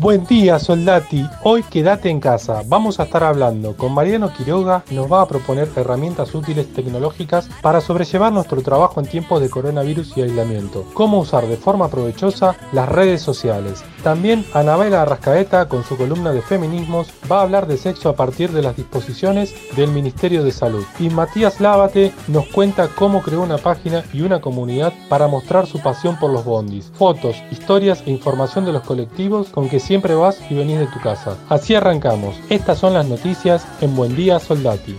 Buen día, soldati. Hoy quédate en casa. Vamos a estar hablando con Mariano Quiroga. Nos va a proponer herramientas útiles tecnológicas para sobrellevar nuestro trabajo en tiempos de coronavirus y aislamiento. Cómo usar de forma provechosa las redes sociales. También Anabela Arrascaeta, con su columna de feminismos, va a hablar de sexo a partir de las disposiciones del Ministerio de Salud. Y Matías Lávate nos cuenta cómo creó una página y una comunidad para mostrar su pasión por los bondis, fotos, historias e información de los colectivos con que siempre vas y venís de tu casa. Así arrancamos. Estas son las noticias en Buen Día Soldati.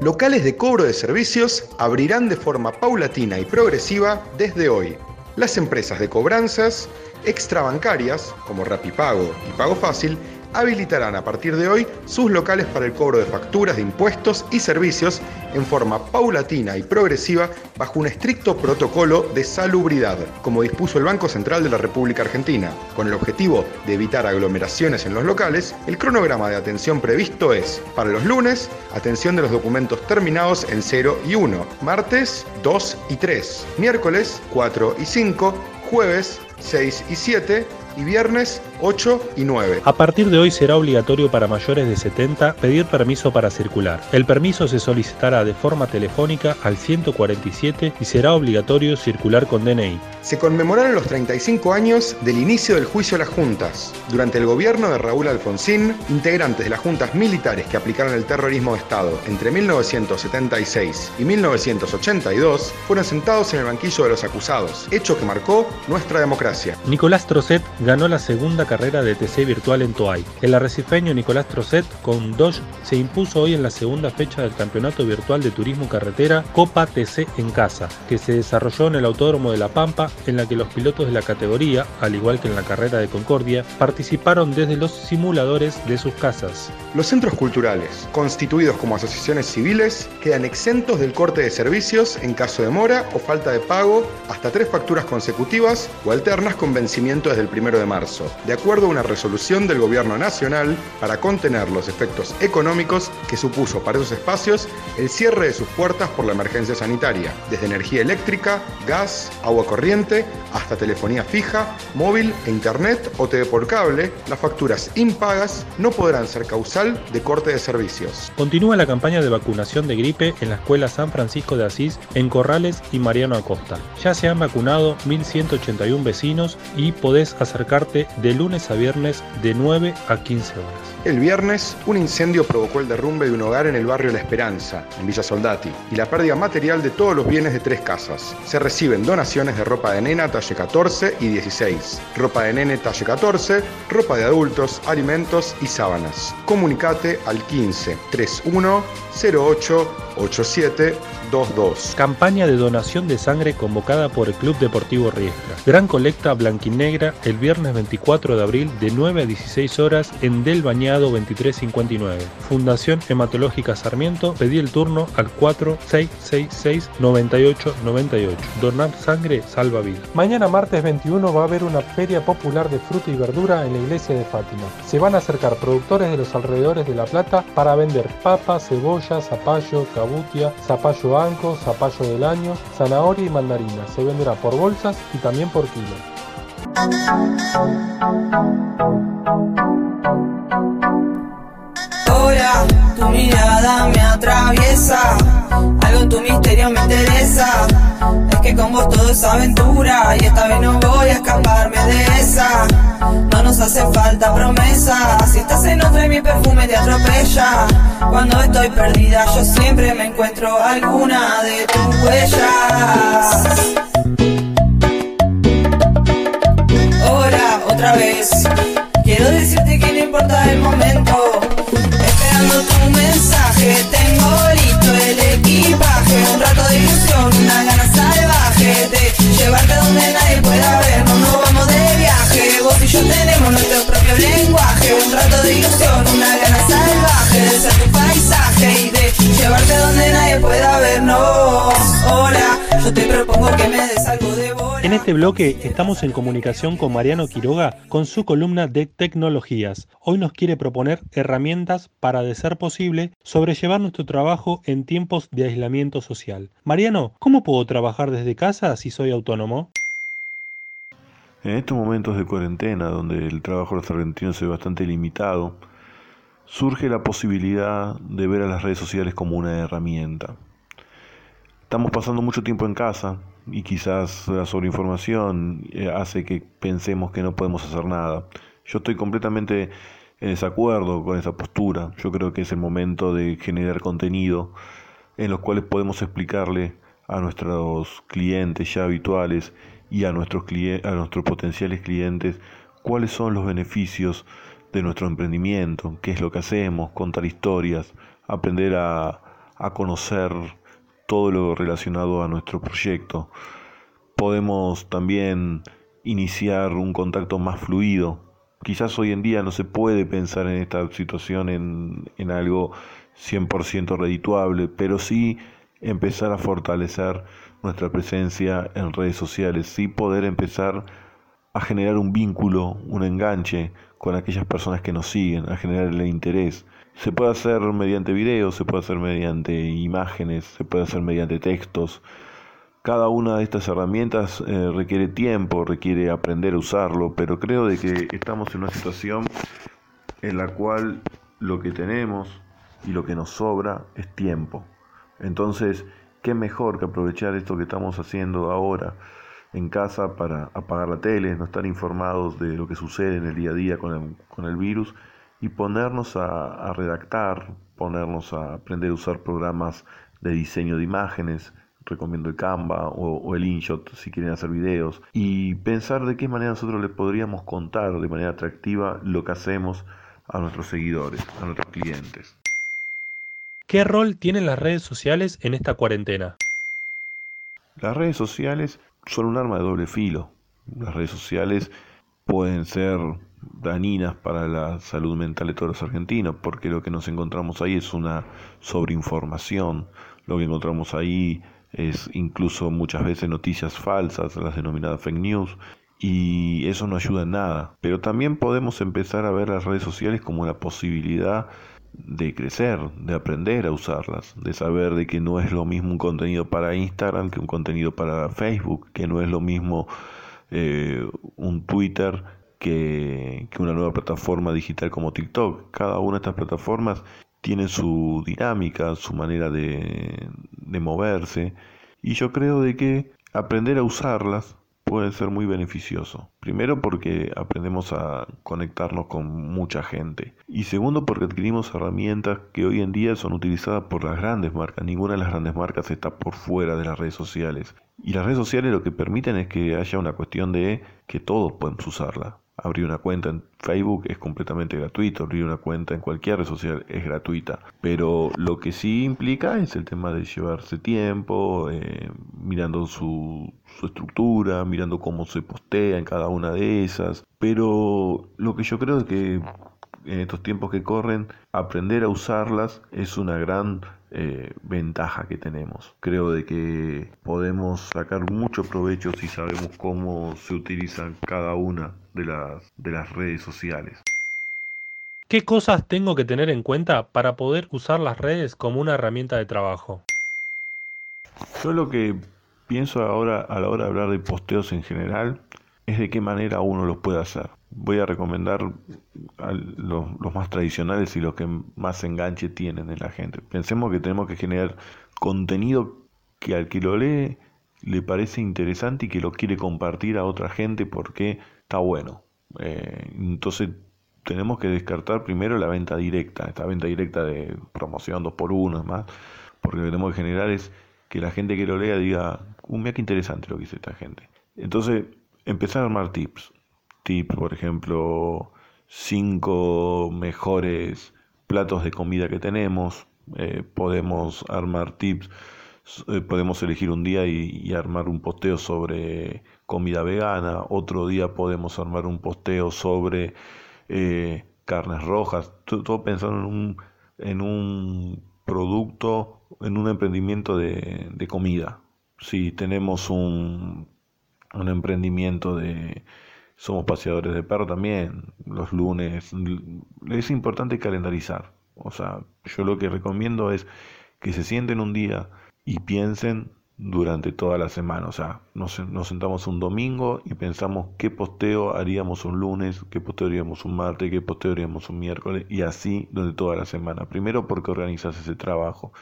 Locales de cobro de servicios abrirán de forma paulatina y progresiva desde hoy. Las empresas de cobranzas extrabancarias, como Rapipago y Pago Fácil, habilitarán a partir de hoy sus locales para el cobro de facturas de impuestos y servicios en forma paulatina y progresiva bajo un estricto protocolo de salubridad, como dispuso el Banco Central de la República Argentina. Con el objetivo de evitar aglomeraciones en los locales, el cronograma de atención previsto es, para los lunes, atención de los documentos terminados en 0 y 1, martes 2 y 3, miércoles 4 y 5, jueves 6 y 7 y viernes 8 y 9. A partir de hoy será obligatorio para mayores de 70 pedir permiso para circular. El permiso se solicitará de forma telefónica al 147 y será obligatorio circular con DNI. Se conmemoraron los 35 años del inicio del juicio a las juntas. Durante el gobierno de Raúl Alfonsín, integrantes de las juntas militares que aplicaron el terrorismo de Estado entre 1976 y 1982 fueron sentados en el banquillo de los acusados, hecho que marcó nuestra democracia. Nicolás Trocet ganó la segunda carrera de TC virtual en Toay. El arrecifeño Nicolás Trocet con Dodge se impuso hoy en la segunda fecha del Campeonato Virtual de Turismo Carretera Copa TC en Casa, que se desarrolló en el Autódromo de La Pampa, en la que los pilotos de la categoría, al igual que en la carrera de Concordia, participaron desde los simuladores de sus casas. Los centros culturales, constituidos como asociaciones civiles, quedan exentos del corte de servicios en caso de mora o falta de pago hasta tres facturas consecutivas o alternas con vencimiento desde el 1 de marzo, de acuerdo a una resolución del Gobierno Nacional para contener los efectos económicos que supuso para esos espacios el cierre de sus puertas por la emergencia sanitaria, desde energía eléctrica, gas, agua corriente, hasta telefonía fija, móvil e internet o TV por cable, las facturas impagas no podrán ser causal de corte de servicios. Continúa la campaña de vacunación de gripe en la Escuela San Francisco de Asís en Corrales y Mariano Acosta. Ya se han vacunado 1.181 vecinos y podés acercarte de lunes a viernes de 9 a 15 horas. El viernes, un incendio provocó el derrumbe de un hogar en el barrio La Esperanza, en Villa Soldati, y la pérdida material de todos los bienes de tres casas. Se reciben donaciones de ropa de nena talle 14 y 16, ropa de nene talle 14, ropa de adultos, alimentos y sábanas. Comunicate al 15 31 08 87 22. Campaña de donación de sangre convocada por el Club Deportivo Riestra. Gran colecta blanquinegra el viernes 24 de abril de 9 a 16 horas en Del Bañado 2359. Fundación Hematológica Sarmiento, pedí el turno al 4666 9898. Donar sangre salva vida. Mañana martes 21 va a haber una feria popular de fruta y verdura en la iglesia de Fátima. Se van a acercar productores de los alrededores de La Plata para vender papas, cebolla, zapallo, cabutia, zapallo anco, zapallo del año, zanahoria y mandarina. Se venderá por bolsas y también por kilo tu mirada me atraviesa. Algo en tu misterio me interesa. Es que con vos todo es aventura. Y esta vez no voy a escaparme de esa. No nos hace falta promesa. Si estás en otra y mi perfume te atropella. Cuando estoy perdida, yo siempre me encuentro alguna de tus huellas. Ahora, otra vez. Quiero decirte que no importa el momento. En este bloque estamos en comunicación con Mariano Quiroga con su columna de tecnologías. Hoy nos quiere proponer herramientas para, de ser posible, sobrellevar nuestro trabajo en tiempos de aislamiento social. Mariano, ¿cómo puedo trabajar desde casa si soy autónomo? En estos momentos de cuarentena, donde el trabajo de los argentinos se ve bastante limitado, surge la posibilidad de ver a las redes sociales como una herramienta. Estamos pasando mucho tiempo en casa y quizás la sobreinformación eh, hace que pensemos que no podemos hacer nada. Yo estoy completamente en desacuerdo con esa postura. Yo creo que es el momento de generar contenido en los cuales podemos explicarle a nuestros clientes ya habituales y a nuestros, a nuestros potenciales clientes cuáles son los beneficios de nuestro emprendimiento, qué es lo que hacemos, contar historias, aprender a, a conocer todo lo relacionado a nuestro proyecto. Podemos también iniciar un contacto más fluido. Quizás hoy en día no se puede pensar en esta situación en, en algo 100% redituable, pero sí empezar a fortalecer nuestra presencia en redes sociales, sí poder empezar a generar un vínculo, un enganche con aquellas personas que nos siguen, a generarle interés. Se puede hacer mediante videos, se puede hacer mediante imágenes, se puede hacer mediante textos. Cada una de estas herramientas eh, requiere tiempo, requiere aprender a usarlo, pero creo de que estamos en una situación en la cual lo que tenemos y lo que nos sobra es tiempo. Entonces, qué mejor que aprovechar esto que estamos haciendo ahora en casa para apagar la tele, no estar informados de lo que sucede en el día a día con el, con el virus y ponernos a, redactar, ponernos a aprender a usar programas de diseño de imágenes, recomiendo el Canva o, o, el InShot si quieren hacer videos, y pensar de qué manera nosotros les podríamos contar de manera atractiva lo que hacemos a nuestros seguidores, a nuestros clientes. ¿Qué rol tienen las redes sociales en esta cuarentena? Las redes sociales son un arma de doble filo. Las redes sociales pueden ser dañinas para la salud mental de todos los argentinos, porque lo que nos encontramos ahí es una sobreinformación, lo que encontramos ahí es incluso muchas veces noticias falsas, las denominadas fake news, y eso no ayuda en nada. Pero también podemos empezar a ver las redes sociales como la posibilidad de crecer, de aprender a usarlas, de saber de que no es lo mismo un contenido para Instagram que un contenido para Facebook, que no es lo mismo eh, un Twitter que, una nueva plataforma digital como TikTok. Cada una de estas plataformas tiene su dinámica, su manera de, de moverse y yo creo de que aprender a usarlas puede ser muy beneficioso. Primero porque aprendemos a conectarnos con mucha gente. Y segundo porque adquirimos herramientas que hoy en día son utilizadas por las grandes marcas. Ninguna de las grandes marcas está por fuera de las redes sociales. Y las redes sociales lo que permiten es que haya una cuestión de que todos podemos usarla. Abrir una cuenta en Facebook es completamente gratuito, abrir una cuenta en cualquier red social es gratuita, pero lo que sí implica es el tema de llevarse tiempo, eh, mirando su, su estructura, mirando cómo se postea en cada una de esas, pero lo que yo creo es que en estos tiempos que corren, aprender a usarlas es una gran eh, ventaja que tenemos. Creo de que podemos sacar mucho provecho si sabemos cómo se utilizan cada una de las, de las redes sociales. ¿Qué cosas tengo que tener en cuenta para poder usar las redes como una herramienta de trabajo? Yo lo que pienso ahora a la hora de hablar de posteos en general es de qué manera uno los puede hacer. Voy a recomendar los, más tradicionales y los que más enganche tienen en la gente. Pensemos que tenemos que generar contenido que al que lo lee le parece interesante y que lo quiere compartir a otra gente porque está bueno. Eh, entonces tenemos que descartar primero la venta directa, esta venta directa de promoción 2 por 1 más, porque lo que tenemos que generar es que la gente que lo lea diga, uh, mira qué interesante lo que dice esta gente. Entonces, empezar a armar tips. Tips, por ejemplo, cinco mejores platos de comida que tenemos. Eh, podemos armar tips eh, podemos elegir un día y, armar un posteo sobre comida vegana, otro día podemos armar un posteo sobre eh, carnes rojas, todo, pensando en un, en un producto, en un emprendimiento de, de comida. Si tenemos un, un emprendimiento de... Somos paseadores de perro también, los lunes. Es importante calendarizar. O sea, yo lo que recomiendo es que se sienten un día y piensen durante toda la semana. O sea, nos, nos, sentamos un domingo y pensamos qué posteo haríamos un lunes, qué posteo haríamos un martes, qué posteo haríamos un miércoles y así durante toda la semana. Primero porque organizas ese trabajo.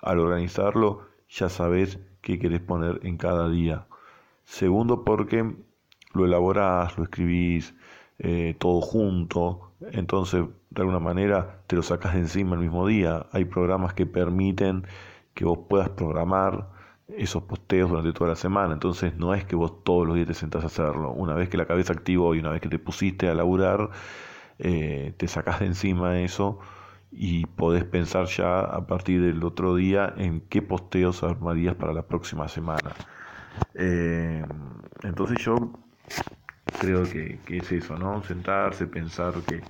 Al organizarlo ya sabes qué querés poner en cada día. Segundo porque lo elaborás, lo escribís eh, todo junto. Entonces, de alguna manera, te lo sacas de encima el mismo día. Hay programas que permiten que vos puedas programar esos posteos durante toda la semana. Entonces no es que vos todos los días te sentás a hacerlo. Una vez que la cabeza activó y una vez que te pusiste a laburar, eh, te sacas de encima eso y podés pensar ya a partir del otro día en qué posteos armarías para la próxima semana. Eh, entonces yo creo que, es eso, ¿no? Sentarse, pensar que,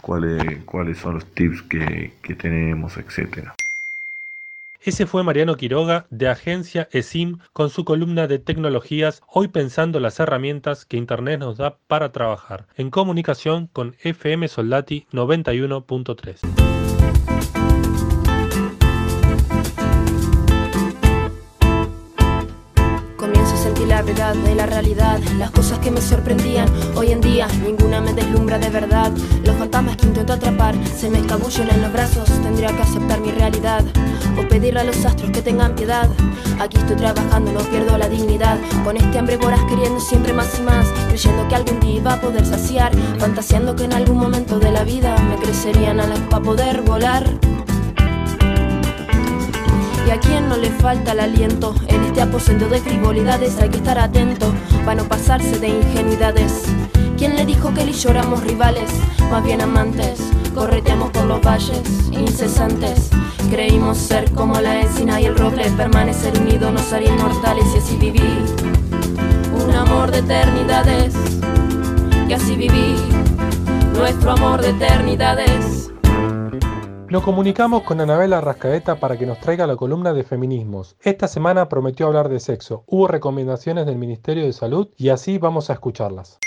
cuáles, cuáles son los tips que, que tenemos, etcétera. Ese fue Mariano Quiroga de Agencia ESIM con su columna de tecnologías, hoy pensando las herramientas que Internet nos da para trabajar, en comunicación con FM Soldati 91.3. de la realidad, las cosas que me sorprendían. Hoy en día ninguna me deslumbra de verdad. Los fantasmas que intento atrapar se me escabullen en los brazos. Tendría que aceptar mi realidad o pedirle a los astros que tengan piedad. Aquí estoy trabajando, no pierdo la dignidad. Con este hambre voraz queriendo siempre más y más, creyendo que algún día iba a poder saciar, fantaseando que en algún momento de la vida me crecerían alas para poder volar. Y a quien no le falta el aliento en este aposento de frivolidades hay que estar atento para no pasarse de ingenuidades. ¿Quién le dijo que él y rivales? Más bien amantes, correteamos por los valles incesantes. Creímos ser como la encina y el roble, permanecer unidos nos haría inmortales y así viví. Un amor de eternidades, y así viví nuestro amor de eternidades. Nos comunicamos con Anabela Rascaeta para que nos traiga la columna de feminismos. Esta semana prometió hablar de sexo. Hubo recomendaciones del Ministerio de Salud y así vamos a escucharlas.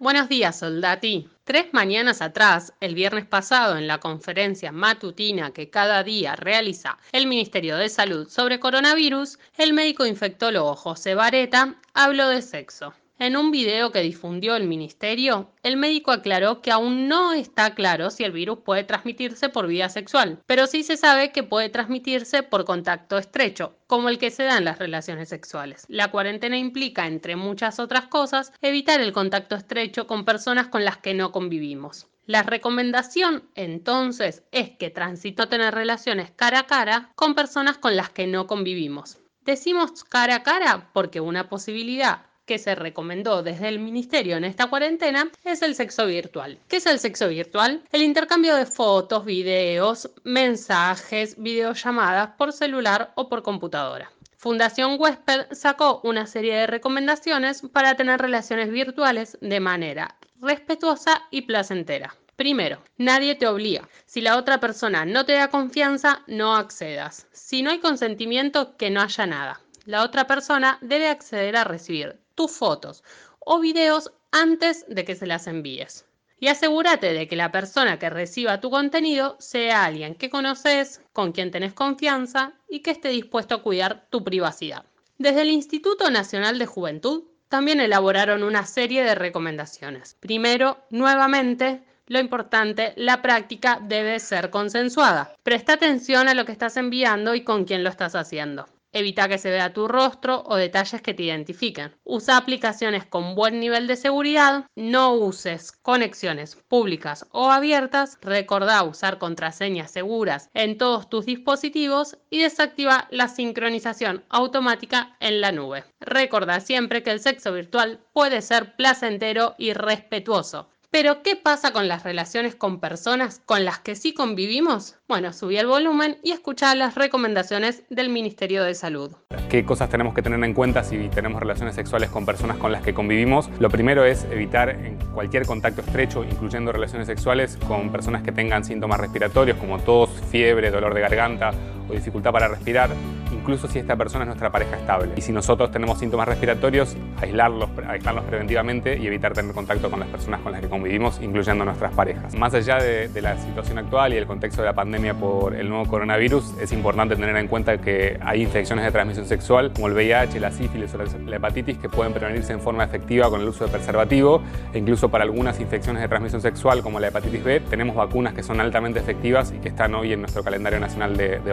Buenos días, soldati. Tres mañanas atrás, el viernes pasado, en la conferencia matutina que cada día realiza el Ministerio de Salud sobre coronavirus, el médico infectólogo José Vareta habló de sexo. En un video que difundió el ministerio, el médico aclaró que aún no está claro si el virus puede transmitirse por vía sexual, pero sí se sabe que puede transmitirse por contacto estrecho, como el que se da en las relaciones sexuales. La cuarentena implica, entre muchas otras cosas, evitar el contacto estrecho con personas con las que no convivimos. La recomendación entonces es que transito tener relaciones cara a cara con personas con las que no convivimos. Decimos cara a cara porque una posibilidad que se recomendó desde el ministerio en esta cuarentena es el sexo virtual. ¿Qué es el sexo virtual? El intercambio de fotos, videos, mensajes, videollamadas por celular o por computadora. Fundación Huésped sacó una serie de recomendaciones para tener relaciones virtuales de manera respetuosa y placentera. Primero, nadie te obliga. Si la otra persona no te da confianza, no accedas. Si no hay consentimiento, que no haya nada. La otra persona debe acceder a recibir tus fotos o videos antes de que se las envíes. Y asegúrate de que la persona que reciba tu contenido sea alguien que conoces, con quien tenés confianza y que esté dispuesto a cuidar tu privacidad. Desde el Instituto Nacional de Juventud también elaboraron una serie de recomendaciones. Primero, nuevamente, lo importante, la práctica debe ser consensuada. Presta atención a lo que estás enviando y con quién lo estás haciendo. Evita que se vea tu rostro o detalles que te identifiquen. Usa aplicaciones con buen nivel de seguridad. No uses conexiones públicas o abiertas. Recordá usar contraseñas seguras en todos tus dispositivos y desactiva la sincronización automática en la nube. Recordá siempre que el sexo virtual puede ser placentero y respetuoso. Pero, ¿qué pasa con las relaciones con personas con las que sí convivimos? Bueno, subí el volumen y escuchá las recomendaciones del Ministerio de Salud. ¿Qué cosas tenemos que tener en cuenta si tenemos relaciones sexuales con personas con las que convivimos? Lo primero es evitar cualquier contacto estrecho, incluyendo relaciones sexuales con personas que tengan síntomas respiratorios como tos, fiebre, dolor de garganta o dificultad para respirar incluso si esta persona es nuestra pareja estable. Y si nosotros tenemos síntomas respiratorios, aislarlos, aislarlos preventivamente y evitar tener contacto con las personas con las que convivimos, incluyendo nuestras parejas. Más allá de, la situación actual y el contexto de la pandemia por el nuevo coronavirus, es importante tener en cuenta que hay infecciones de transmisión sexual, como el VIH, la sífilis o la hepatitis, que pueden prevenirse en forma efectiva con el uso de preservativo. E incluso para algunas infecciones de transmisión sexual, como la hepatitis B, tenemos vacunas que son altamente efectivas y que están hoy en nuestro calendario nacional de, de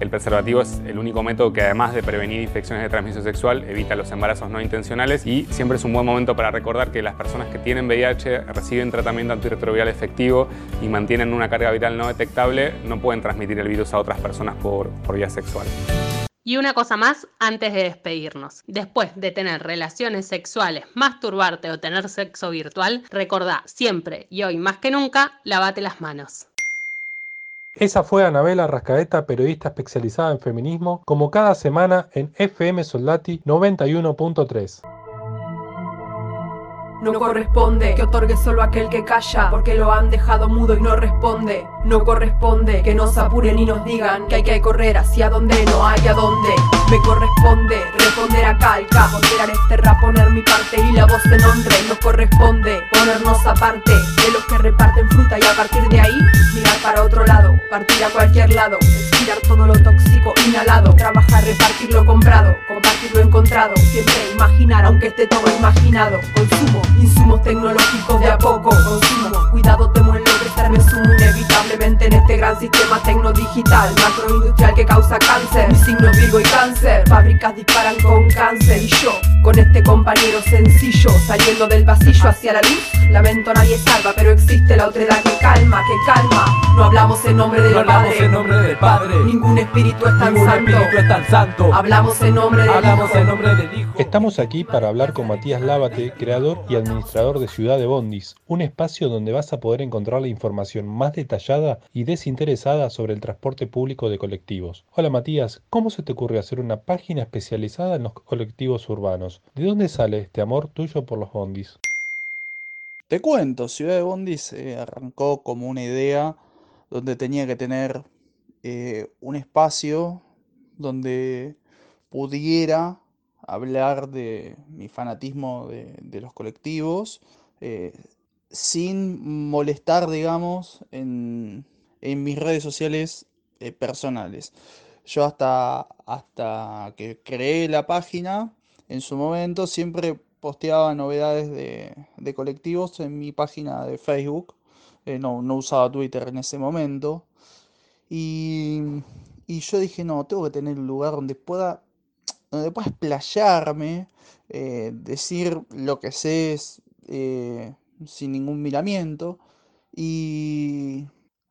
El preservativo es el único método que además de prevenir infecciones de transmisión sexual, evita los embarazos no intencionales y siempre es un buen momento para recordar que las personas que tienen VIH reciben tratamiento antirretroviral efectivo y mantienen una carga viral no detectable, no pueden transmitir el virus a otras personas por, por vía sexual. Y una cosa más antes de despedirnos. Después de tener relaciones sexuales, masturbarte o tener sexo virtual, recordá siempre y hoy más que nunca, lavate las manos. Esa fue Anabela Rascaeta, periodista especializada en feminismo, como cada semana en FM Soldati 91.3. No corresponde que otorgue solo aquel que calla, porque lo han dejado mudo y no responde. No corresponde que nos apuren y nos digan que hay que correr hacia donde no hay a dónde. Me corresponde responder a calca, ponderar este rap, poner mi parte y la voz en hombre. Nos corresponde ponernos aparte de los que reparten fruta y a partir de ahí mirar para otro lado, partir a cualquier lado, expirar todo lo tóxico inhalado, trabajar, repartir lo comprado, compartir lo encontrado, siempre imaginar aunque esté todo imaginado. Consumo insumos tecnológicos de a poco, consumo, cuidado temo que se resumo inevitablemente en este gran sistema tecnodigital, macroindustrial que causa cáncer, mi signo Virgo y cáncer, fábricas disparan con cáncer. Y yo con este compañero sencillo saliendo del pasillo hacia la luz, lamento nadie salva, pero existe la otredad que calma, que calma. No hablamos en nombre del no hablamos Padre, en nombre del Padre. ningún espíritu es tan Ningún santo. espíritu es tan santo. Hablamos en nombre del Hablamos Hijo. en nombre del Hijo. Estamos aquí para hablar con Matías Lábate, creador y administrador de Ciudad de Bondis, un espacio donde vas a poder encontrar la información más detallada y desinteresada sobre el transporte público de colectivos. Hola Matías, ¿cómo se te ocurrió hacer una página especializada en los colectivos urbanos? ¿De dónde sale este amor tuyo por los bondis? Te cuento, Ciudad de Bondis eh, arrancó como una idea donde tenía que tener eh, un espacio donde pudiera hablar de mi fanatismo de, los colectivos eh, sin molestar, digamos, en, en mis redes sociales eh, personales. Yo hasta, hasta que creé la página, en su momento siempre posteaba novedades de, de colectivos en mi página de Facebook. Eh, no, no usaba Twitter en ese momento. Y, y yo dije, no, tengo que tener un lugar donde pueda, donde pueda explayarme, eh, decir lo que sé eh, sin ningún miramiento. Y,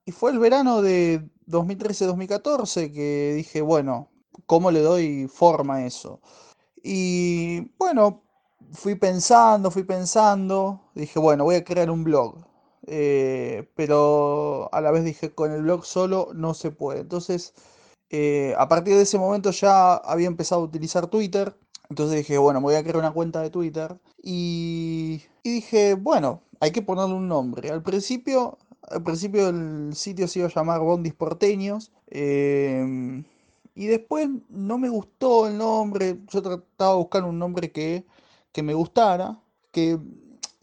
y fue el verano de 2013-2014 que dije, bueno, ¿cómo le doy forma a eso? Y bueno, fui pensando, fui pensando, dije, bueno, voy a crear un blog. Eh, pero a la vez dije, con el blog solo no se puede. Entonces, eh, a partir de ese momento ya había empezado a utilizar Twitter. Entonces dije, bueno, me voy a crear una cuenta de Twitter. Y, y dije, bueno, hay que ponerle un nombre. Al principio, al principio el sitio se iba a llamar Bondis Porteños. em, y después no me gustó el nombre. Yo trataba de buscar un nombre que, que me gustara. Que,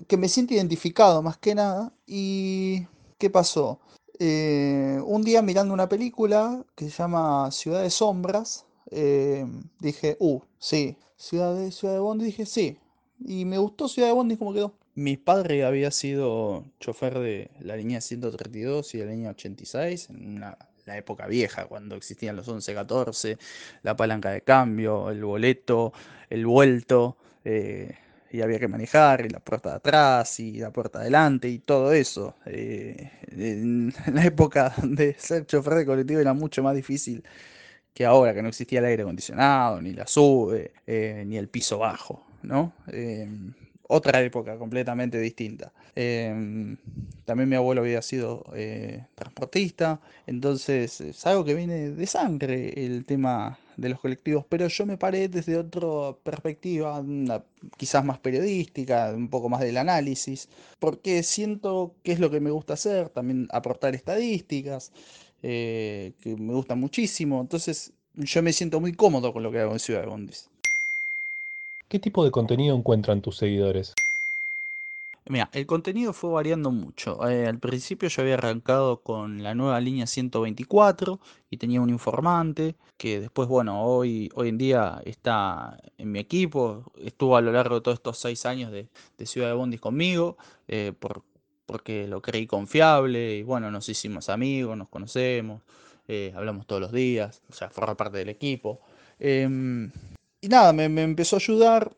que me sienta identificado más que nada. ¿Y qué pasó? Eh, un día mirando una película que se llama Ciudad de Sombras, eh, dije, uh, sí, Ciudad de, Ciudad de Bondi, dije, sí. Y me gustó Ciudad de Bondi como quedó. Mi padre había sido chofer de la línea 132 y la línea 86 en una- la época vieja, cuando existían los 11-14, la palanca de cambio, el boleto, el vuelto, eh, y había que manejar, y la puerta de atrás, y la puerta de adelante, y todo eso. Eh, en la época de ser chofer de colectivo era mucho más difícil que ahora, que no existía el aire acondicionado, ni la sube, eh, ni el piso bajo, ¿no? Eh, otra época completamente distinta. Em, también mi abuelo había sido eh, transportista, entonces es algo que viene de sangre el tema de los colectivos, pero yo me paré desde otra perspectiva, quizás más periodística, un poco más del análisis, porque siento que es lo que me gusta hacer, también aportar estadísticas, eh, que me gusta muchísimo, entonces yo me siento muy cómodo con lo que hago en Ciudad de Bondis. ¿Qué tipo de contenido encuentran tus seguidores? Mira, el contenido fue variando mucho. Eh, al principio yo había arrancado con la nueva línea 124 y tenía un informante que después, bueno, hoy, hoy en día está en mi equipo. Estuvo a lo largo de todos estos seis años de, Ciudad de Bondis conmigo eh, por, porque lo creí confiable y bueno, nos hicimos amigos, nos conocemos, eh, hablamos todos los días, o sea, forma parte del equipo. Em, y nada, me, empezó a ayudar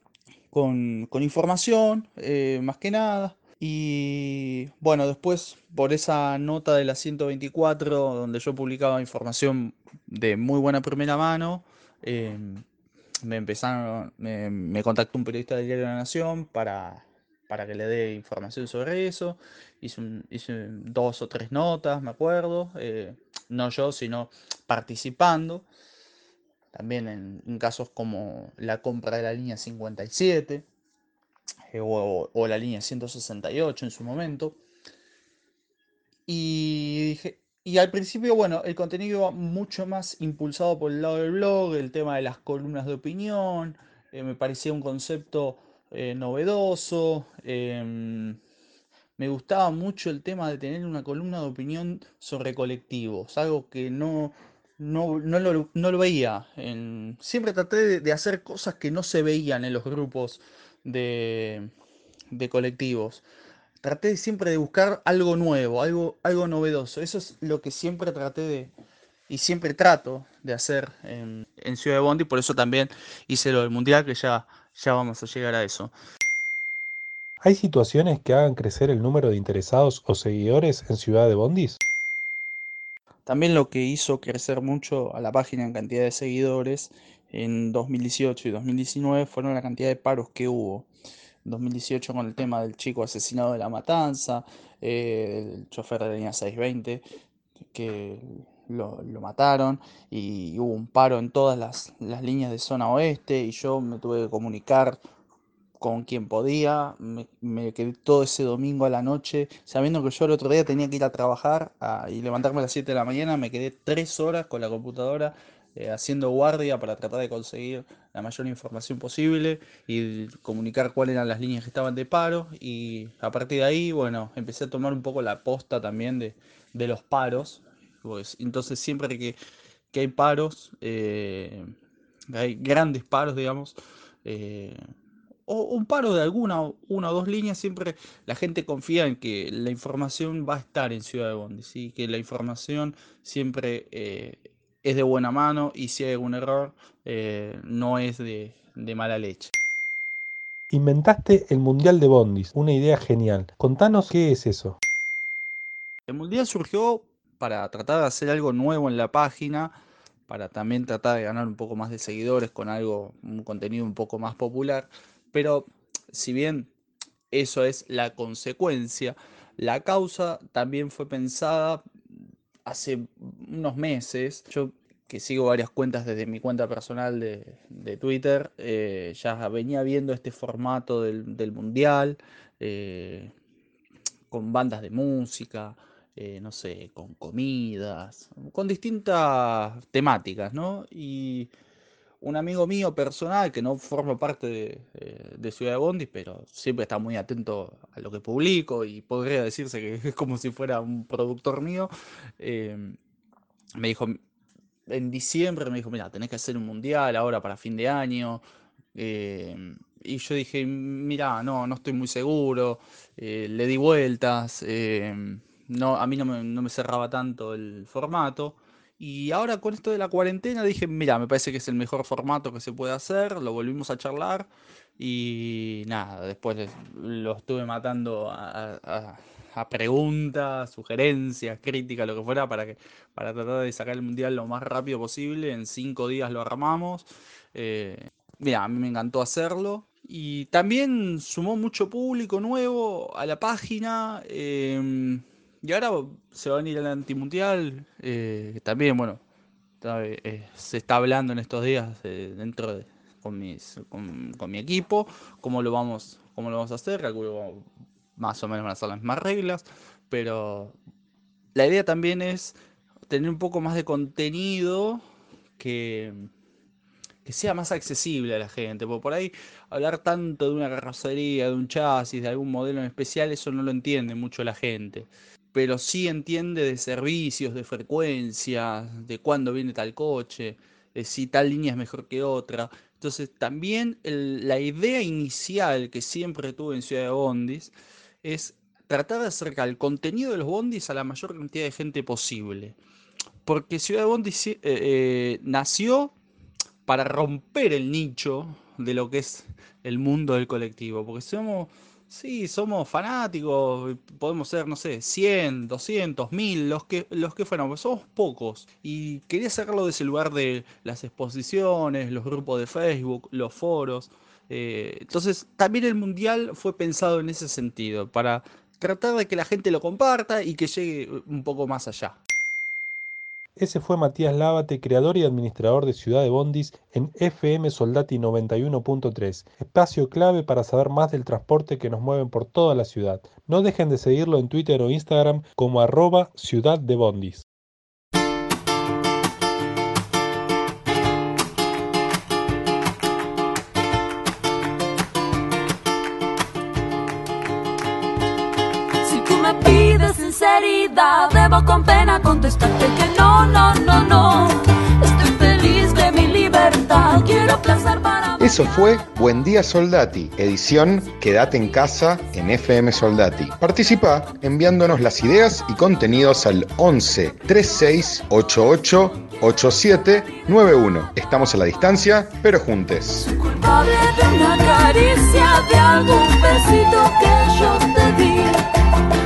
con, información, eh, más que nada. Y bueno, después por esa nota de la 124, donde yo publicaba información de muy buena primera mano, em, me empezaron, me, contactó un periodista del Diario de la Nación para, para que le dé información sobre eso. Hice, dos o tres notas, me acuerdo. Eh, no yo, sino participando también en, casos como la compra de la línea 57 eh, o, la línea 168 en su momento. Y, y al principio, bueno, el contenido iba mucho más impulsado por el lado del blog, el tema de las columnas de opinión, eh, me parecía un concepto eh, novedoso. Em, me gustaba mucho el tema de tener una columna de opinión sobre colectivos, algo que no, no, lo, veía. siempre traté de, hacer cosas que no se veían en los grupos de, colectivos. Traté siempre de buscar algo nuevo, algo, algo novedoso. Eso es lo que siempre traté de, y siempre trato de hacer en, Ciudad de Bondi. Por eso también hice lo del Mundial, que ya, ya vamos a llegar a eso. ¿Hay situaciones que hagan crecer el número de interesados o seguidores en Ciudad de Bondis? También lo que hizo crecer mucho a la página en cantidad de seguidores en 2018 y 2019 fueron la cantidad de paros que hubo. En 2018 con el tema del chico asesinado de la matanza, eh, el chofer de la línea 620 que lo, mataron y hubo un paro en todas las, las líneas de zona oeste y yo me tuve que comunicar con quien podía, me, quedé todo ese domingo a la noche, sabiendo que yo el otro día tenía que ir a trabajar y levantarme a las 7 de la mañana, me quedé 3 horas con la computadora eh, haciendo guardia para tratar de conseguir la mayor información posible y comunicar cuáles eran las líneas que estaban de paro y a partir de ahí, bueno, empecé a tomar un poco la posta también de, los paros, pues, entonces siempre que, que hay paros, eh, hay grandes paros, digamos, eh, o un paro de alguna, una o dos líneas, siempre la gente confía en que la información va a estar en Ciudad de Bondi, ¿sí? que la información siempre eh, es de buena mano y si hay algún error eh, no es de, de mala leche. Inventaste el Mundial de Bondis, una idea genial. Contanos qué es eso. El Mundial surgió para tratar de hacer algo nuevo en la página, para también tratar de ganar un poco más de seguidores con algo, un contenido un poco más popular. Pero si bien eso es la consecuencia, la causa también fue pensada hace unos meses. Yo que sigo varias cuentas desde mi cuenta personal de, Twitter, eh, ya venía viendo este formato del, mundial, eh, con bandas de música, eh, no sé, con comidas, con distintas temáticas, ¿no? Y un amigo mío personal que no forma parte de, Ciudad de Bondi, pero siempre está muy atento a lo que publico y podría decirse que es como si fuera un productor mío, em, me dijo, en diciembre me dijo, mira, tenés que hacer un mundial ahora para fin de año. Em, y yo dije, mira, no, no estoy muy seguro, eh, le di vueltas, em, no, a mí no me cerraba tanto el formato. Y ahora con esto de la cuarentena dije, mira, me parece que es el mejor formato que se puede hacer, lo volvimos a charlar y nada, después lo estuve matando a, preguntas, sugerencias, críticas, lo que fuera, para, que, para tratar de sacar el mundial lo más rápido posible. En cinco días lo armamos. Eh, mira, a mí me encantó hacerlo Y también sumó mucho público nuevo a la página. em, y ahora se va a venir el antimundial. eh, también, bueno, eh, se está hablando en estos días eh, dentro de con, mis, con, mi equipo. Cómo lo vamos, cómo lo vamos a hacer. Calculo más o menos van a ser las mismas reglas. Pero la idea también es tener un poco más de contenido que, que sea más accesible a la gente. Por ahí hablar tanto de una carrocería, de un chasis, de algún modelo en especial, eso no lo entiende mucho la gente. Pero sí entiende de servicios, de frecuencias, de cuándo viene tal coche, si tal línea es mejor que otra. Entonces también la idea inicial que siempre tuve en Ciudad de Bondis es tratar de acercar el contenido de los bondis a la mayor cantidad de gente posible. Porque Ciudad de Bondis eh, eh, nació para romper el nicho de lo que es el mundo del colectivo. Porque somos, sí, somos fanáticos, podemos ser, no sé, 100, 200, 1000, los que, los que fueran, somos pocos. Y quería sacarlo de ese lugar de las exposiciones, los grupos de Facebook, los foros. eh, entonces, también el mundial fue pensado en ese sentido, para tratar de que la gente lo comparta y que llegue un poco más allá. Ese fue Matías Lábate, creador y administrador de Ciudad de Bondis en FM Soldati 91.3, espacio clave para saber más del transporte que nos mueven por toda la ciudad. No dejen de seguirlo en Twitter o Instagram como arroba Ciudad de Bondis. Sinceridad, debo con pena contestarte que no, no, no, no. Estoy feliz de mi libertad, quiero placer para. Eso fue Buen Día Soldati, edición Quédate en casa en FM Soldati. Participa enviándonos las ideas y contenidos al 11 36 88 87 91. Estamos a la distancia, pero juntes. Culpable de una caricia, de algún besito que yo te di.